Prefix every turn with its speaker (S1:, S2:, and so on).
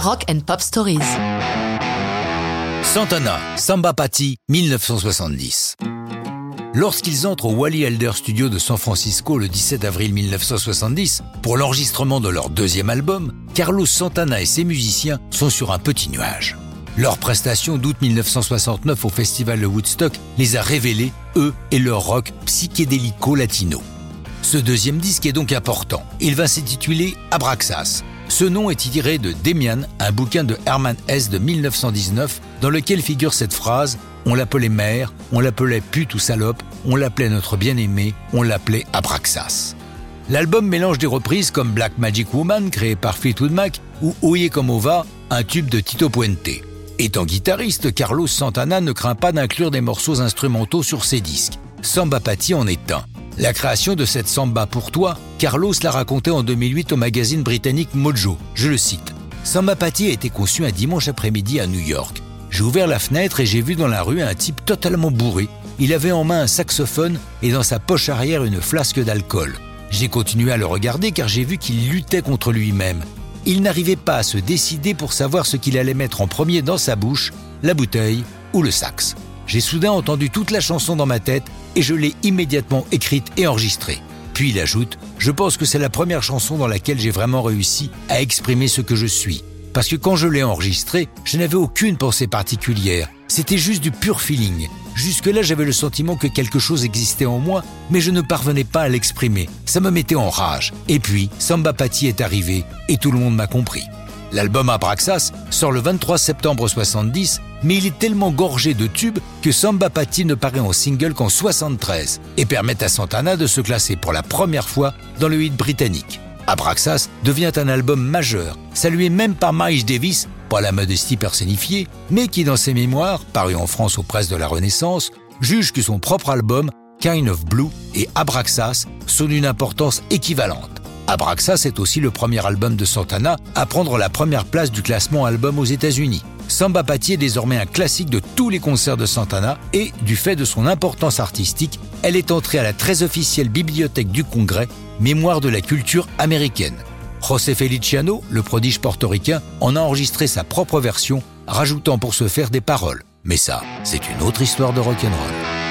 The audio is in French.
S1: Rock and Pop Stories.
S2: Santana, Samba Patti, 1970. Lorsqu'ils entrent au Wally Elder Studio de San Francisco le 17 avril 1970 pour l'enregistrement de leur deuxième album, Carlos Santana et ses musiciens sont sur un petit nuage. Leur prestation d'août 1969 au festival de Woodstock les a révélés, eux et leur rock psychédélico-latino. Ce deuxième disque est donc important. Il va s'intituler Abraxas. Ce nom est tiré de Demian, un bouquin de Herman Hesse de 1919, dans lequel figure cette phrase On l'appelait mère, on l'appelait pute ou salope, on l'appelait notre bien-aimé, on l'appelait Abraxas. L'album mélange des reprises comme Black Magic Woman, créé par Fleetwood Mac, ou Oye comme Ova, un tube de Tito Puente. Étant guitariste, Carlos Santana ne craint pas d'inclure des morceaux instrumentaux sur ses disques. Samba Patti en est un. La création de cette samba pour toi, Carlos l'a raconté en 2008 au magazine britannique Mojo. Je le cite. Samba Patti a été conçu un dimanche après-midi à New York. J'ai ouvert la fenêtre et j'ai vu dans la rue un type totalement bourré. Il avait en main un saxophone et dans sa poche arrière une flasque d'alcool. J'ai continué à le regarder car j'ai vu qu'il luttait contre lui-même. Il n'arrivait pas à se décider pour savoir ce qu'il allait mettre en premier dans sa bouche, la bouteille ou le sax. J'ai soudain entendu toute la chanson dans ma tête et je l'ai immédiatement écrite et enregistrée. Puis il ajoute, je pense que c'est la première chanson dans laquelle j'ai vraiment réussi à exprimer ce que je suis. Parce que quand je l'ai enregistrée, je n'avais aucune pensée particulière. C'était juste du pur feeling. Jusque-là, j'avais le sentiment que quelque chose existait en moi, mais je ne parvenais pas à l'exprimer. Ça me mettait en rage. Et puis, Samba Patti est arrivé, et tout le monde m'a compris. L'album Abraxas sort le 23 septembre 70, mais il est tellement gorgé de tubes que Samba Patti ne paraît en single qu'en 73 et permet à Santana de se classer pour la première fois dans le hit britannique. Abraxas devient un album majeur, salué même par Miles Davis, pas la modestie personnifiée, mais qui dans ses mémoires, paru en France aux presses de la Renaissance, juge que son propre album, Kind of Blue et Abraxas sont d'une importance équivalente. Abraxas est aussi le premier album de Santana à prendre la première place du classement album aux États-Unis. Samba Patti est désormais un classique de tous les concerts de Santana et, du fait de son importance artistique, elle est entrée à la très officielle Bibliothèque du Congrès, mémoire de la culture américaine. José Feliciano, le prodige portoricain, en a enregistré sa propre version, rajoutant pour ce faire des paroles. Mais ça, c'est une autre histoire de rock'n'roll.